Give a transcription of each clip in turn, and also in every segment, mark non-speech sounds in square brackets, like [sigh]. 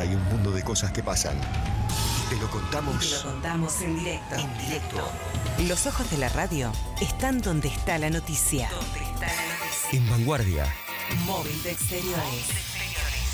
Hay un mundo de cosas que pasan. Te lo contamos. Te lo contamos en directo. En directo. Los ojos de la radio están donde está la noticia. Donde está la noticia. En vanguardia. Móvil de exteriores.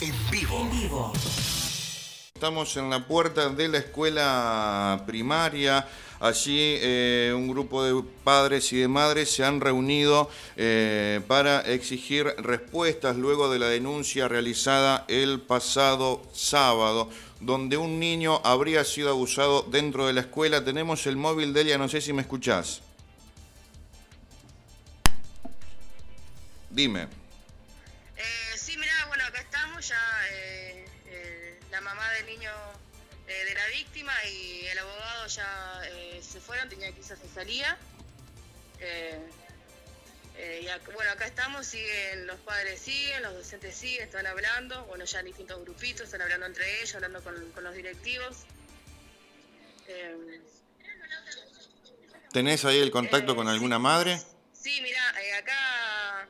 En vivo. En vivo. Estamos en la puerta de la escuela primaria. Allí eh, un grupo de padres y de madres se han reunido eh, para exigir respuestas luego de la denuncia realizada el pasado sábado, donde un niño habría sido abusado dentro de la escuela. Tenemos el móvil de ella, no sé si me escuchás. Dime. Y el abogado ya eh, se fueron, tenía que irse, se salía. Eh, eh, y bueno, acá estamos, siguen, los padres siguen, los docentes siguen, están hablando, bueno, ya en distintos grupitos, están hablando entre ellos, hablando con, con los directivos. Eh, ¿Tenés ahí el contacto con alguna madre? Sí, mira, acá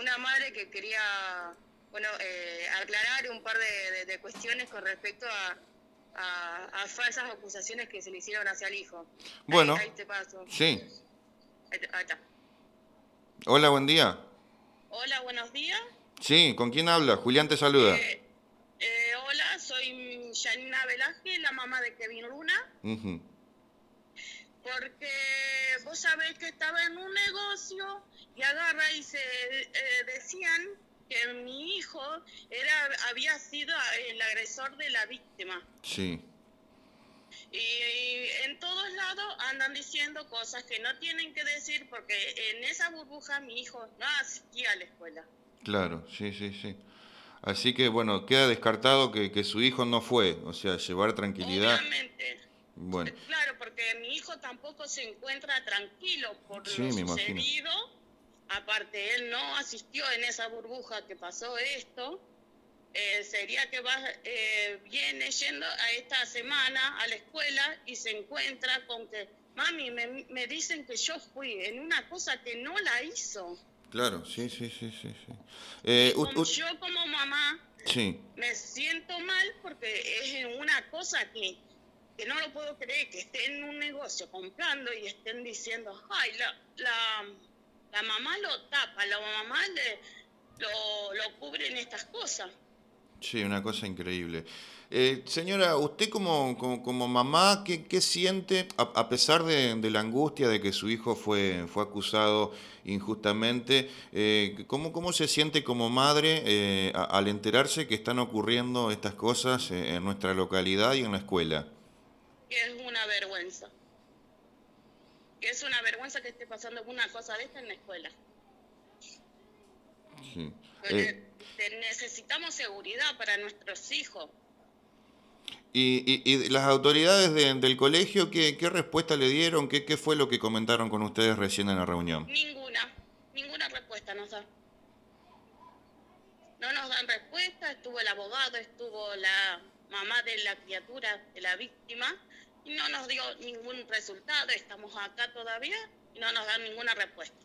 una madre que quería, bueno, eh, aclarar un par de, de- de cuestiones con respecto a, a- a falsas acusaciones que se le hicieron hacia el hijo. Ahí- Bueno. Ahí, te paso. Sí. Ahí, ahí está. Hola, buen día. Hola, buenos días. Sí, ¿con quién habla? Julián te saluda. Eh, eh, hola, soy Janina Velázquez, la mamá de Kevin Luna. Ujú. Porque vos sabés que estaba en un negocio y agarra y se eh, decían que mi hijo era había sido el agresor de la víctima. Sí. Y, en todos lados andan diciendo cosas que no tienen que decir porque en esa burbuja mi hijo no asistía a la escuela. Claro, sí, sí, sí. Así que bueno, queda descartado que, que su hijo no fue, o sea, llevar tranquilidad. Obviamente. Bueno, Claro, porque mi hijo tampoco se encuentra tranquilo por Sí, lo me imagino. Aparte, él no asistió en esa burbuja que pasó esto. Eh, sería que va, eh, viene yendo a esta semana a la escuela y se encuentra con que, mami, me, me dicen que yo fui en una cosa que no la hizo. claro, sí, sí, sí, sí. sí. Eh, Como u- yo como mamá sí, me siento mal porque es una cosa que, que no lo puedo creer, que esté en un negocio comprando y estén diciendo, ay, la, la, la mamá lo tapa, la mamá le, lo, lo cubre en estas cosas. sí, una cosa increíble. Eh, señora, usted como, como, como mamá, ¿qué, qué siente, a, a pesar de, de la angustia de que su hijo fue, fue acusado injustamente, eh, ¿cómo, ¿cómo se siente como madre eh, a- al enterarse que están ocurriendo estas cosas eh, en nuestra localidad y en la escuela? Es una vergüenza. Que es una vergüenza que esté pasando una cosa de esta en la escuela. Sí. Eh, necesitamos seguridad para nuestros hijos. Y, y- y las autoridades de- del colegio, ¿qué, qué respuesta le dieron? ¿Qué, ¿Qué fue lo que comentaron con ustedes recién en la reunión? Ninguna, ninguna respuesta nos da. No nos dan respuesta, estuvo el abogado, estuvo la mamá de la criatura, de la víctima, no nos dio ningún resultado, estamos acá todavía y no nos dan ninguna respuesta.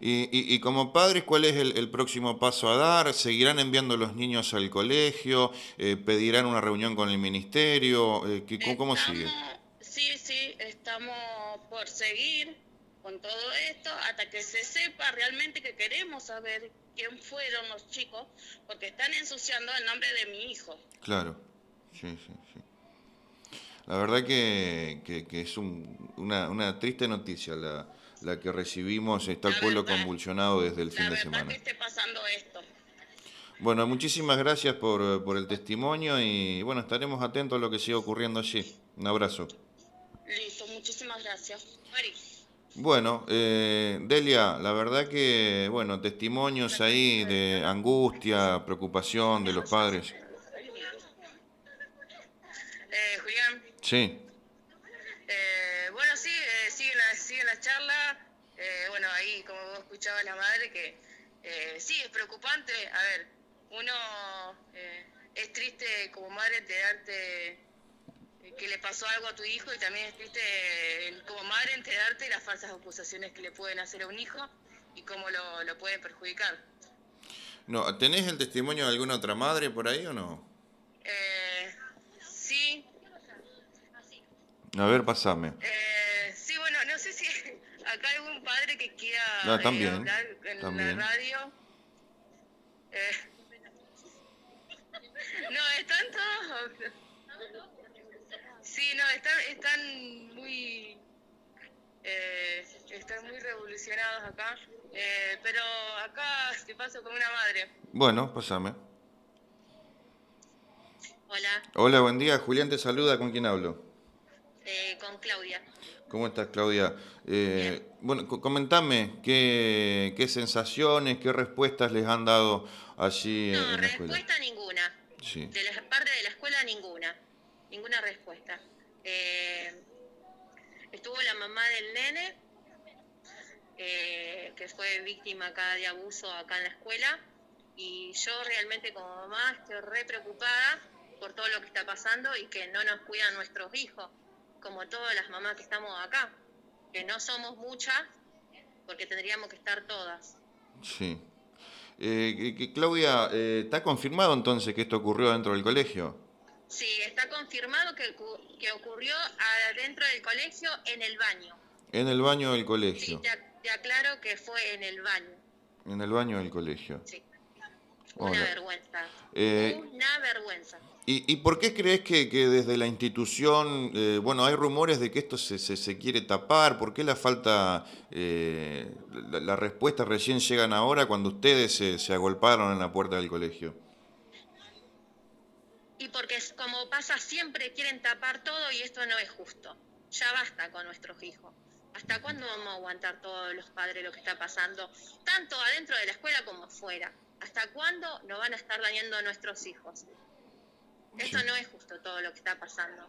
Y, y- y como padres, ¿cuál es el, el próximo paso a dar? ¿Seguirán enviando los niños al colegio? Eh, ¿Pedirán una reunión con el ministerio? Eh, ¿qué- ¿Cómo, cómo sigue? Sí, sí, estamos por seguir con todo esto hasta que se sepa realmente que queremos saber quién fueron los chicos, porque están ensuciando el nombre de mi hijo. Claro, sí, sí. La verdad que, que- que es un- una, una triste noticia la, la que recibimos. Está el pueblo convulsionado desde el La fin de semana. que esté pasando esto. Bueno, muchísimas gracias por, por el testimonio y bueno, estaremos atentos a lo que siga ocurriendo allí. Un abrazo. Listo, muchísimas gracias. Bueno, eh, Delia, la verdad que, bueno, testimonios ahí de angustia, preocupación de los padres. Eh, Julián, Sí, eh, bueno, sí, eh, sigue, la, sigue la charla. Eh, bueno, ahí, como vos escuchabas la madre, que eh, sí, es preocupante. A ver, uno eh, es triste como madre enterarte que le pasó algo a tu hijo y también es triste eh, como madre enterarte de las falsas acusaciones que le pueden hacer a un hijo y cómo lo, lo pueden perjudicar. no, ¿tenés el testimonio de alguna otra madre por ahí o no? Eh, A ver, pasame. Eh, sí, bueno, no sé si [laughs] acá hay algún padre que quiera eh, también, hablar en también. la radio. Eh, [laughs] no, están todos... Sí, no, están, están muy... eh, están muy revolucionados acá. Eh, pero acá te paso con una madre. Bueno, pasame. Hola, Hola, buen día. Julián te saluda. ¿Con quién hablo? Eh, con Claudia. ¿Cómo estás, Claudia? Eh, bueno, co- comentame qué, qué sensaciones, qué respuestas les han dado allí No, en la escuela. respuesta ninguna. Sí. De la parte de la escuela ninguna. Ninguna respuesta. Eh, estuvo la mamá del nene, eh, que fue víctima acá de abuso acá en la escuela. Y yo realmente como mamá estoy re preocupada por todo lo que está pasando y que no nos cuidan nuestros hijos, como todas las mamás que estamos acá, que no somos muchas, porque tendríamos que estar todas. Sí. Eh, que- Claudia, eh, ¿está confirmado entonces que esto ocurrió dentro del colegio? Sí, está confirmado que, que ocurrió adentro del colegio en el baño. En el baño del Sí, colegio. te, ac- te aclaro que fue en el baño. En el baño del colegio. Sí. Una vergüenza. Eh, Una vergüenza. ¿Y, y por qué crees que, que desde la institución, eh, bueno, hay rumores de que esto se, se- se quiere tapar? ¿Por qué la falta, eh, la, la respuesta recién llegan ahora cuando ustedes se, se agolparon en la puerta del colegio? Y porque como pasa siempre, quieren tapar todo y esto no es justo. Ya basta con nuestros hijos. ¿Hasta cuándo vamos a aguantar todos los padres lo que está pasando? Tanto adentro de la escuela como afuera. ¿Hasta cuándo nos van a estar dañando a nuestros hijos? Esto Sí. no es justo todo lo que está pasando.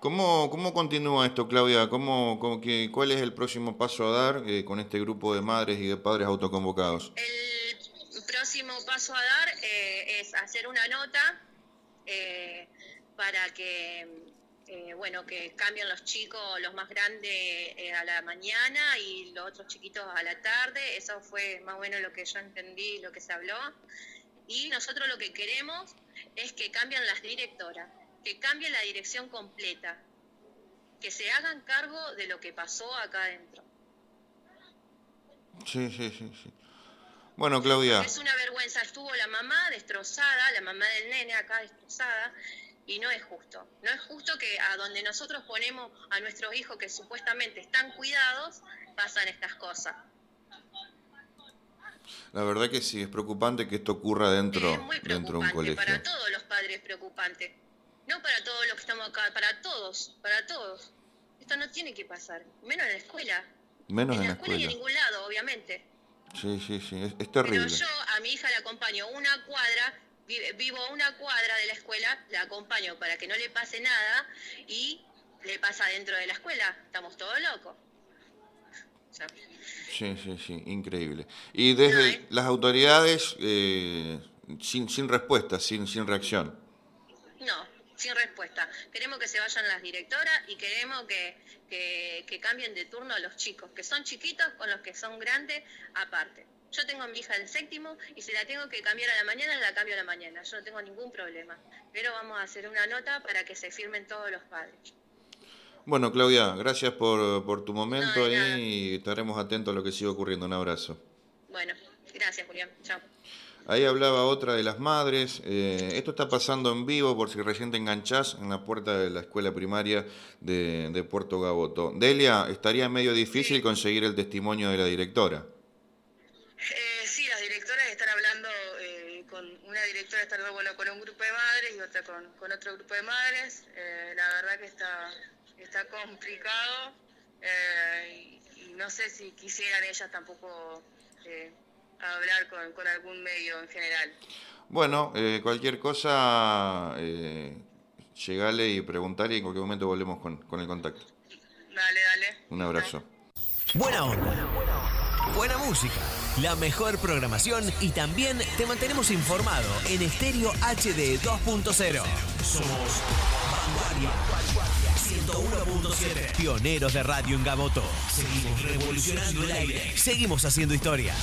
¿Cómo, cómo continúa esto, Claudia? ¿Cómo, cómo que, ¿Cuál es el próximo paso a dar eh, con este grupo de madres y de padres autoconvocados? El próximo paso a dar eh, es hacer una nota eh, para que eh, bueno que cambien los chicos, los más grandes eh, a la mañana y los otros chiquitos a la tarde. Eso fue más o menos lo que yo entendí, lo que se habló. Y nosotros lo que queremos es que cambien las directoras, que cambien la dirección completa, que se hagan cargo de lo que pasó acá adentro. Sí, sí, sí, sí. Bueno, Claudia, Es una vergüenza, estuvo la mamá destrozada, la mamá del nene acá destrozada, y no es justo. No es justo que a donde nosotros ponemos a nuestros hijos que supuestamente están cuidados, pasan estas cosas. la verdad que sí, es preocupante que esto ocurra dentro, es muy dentro de un colegio. para todos los padres es preocupante. No para todos los que estamos acá, para todos, para todos. Esto no tiene que pasar, menos en la escuela. Menos en en la la escuela y en escuela. ningún lado, obviamente. Sí, sí, sí, es, es Pero terrible. yo a mi hija la acompaño una cuadra, vivo a una cuadra de la escuela, la acompaño para que no le pase nada y le pasa dentro de la escuela. Estamos todos locos. O sea, Sí, sí, sí, increíble. Y desde No, eh. las autoridades, eh, sin, sin respuesta, sin, sin reacción. no, sin respuesta. Queremos que se vayan las directoras y queremos que, que, que cambien de turno a los chicos, que son chiquitos con los que son grandes aparte. Yo tengo a mi hija en séptimo y si la tengo que cambiar a la mañana, la cambio a la mañana. Yo no tengo ningún problema. Pero vamos a hacer una nota para que se firmen todos los padres. Bueno, Claudia, gracias por, por tu momento No, y estaremos atentos a lo que siga ocurriendo. Un abrazo. Bueno, gracias, Julián. Chao. Ahí hablaba otra de las madres. Eh, esto está pasando en vivo por si recién te enganchás en la puerta de la escuela primaria de, de Puerto Gaboto. Delia, estaría medio difícil conseguir el testimonio de la directora. Eh, sí, las directoras están hablando, eh, con una directora está hablando bueno, con un grupo de madres y otra con, con otro grupo de madres. Eh, la verdad que está, está complicado eh, y, y no sé si quisieran ellas tampoco eh, hablar con, con algún medio en general. Bueno, eh, cualquier cosa, eh, llegale y preguntale y en cualquier momento volvemos con, con el contacto. Dale, dale. Un abrazo. Buena onda. Buena música. La mejor programación y también te mantenemos informado en Estéreo HD 2.0. Somos Vanguardia 101.7. Pioneros de radio en Gaboto. Seguimos revolucionando el aire. Seguimos haciendo historia.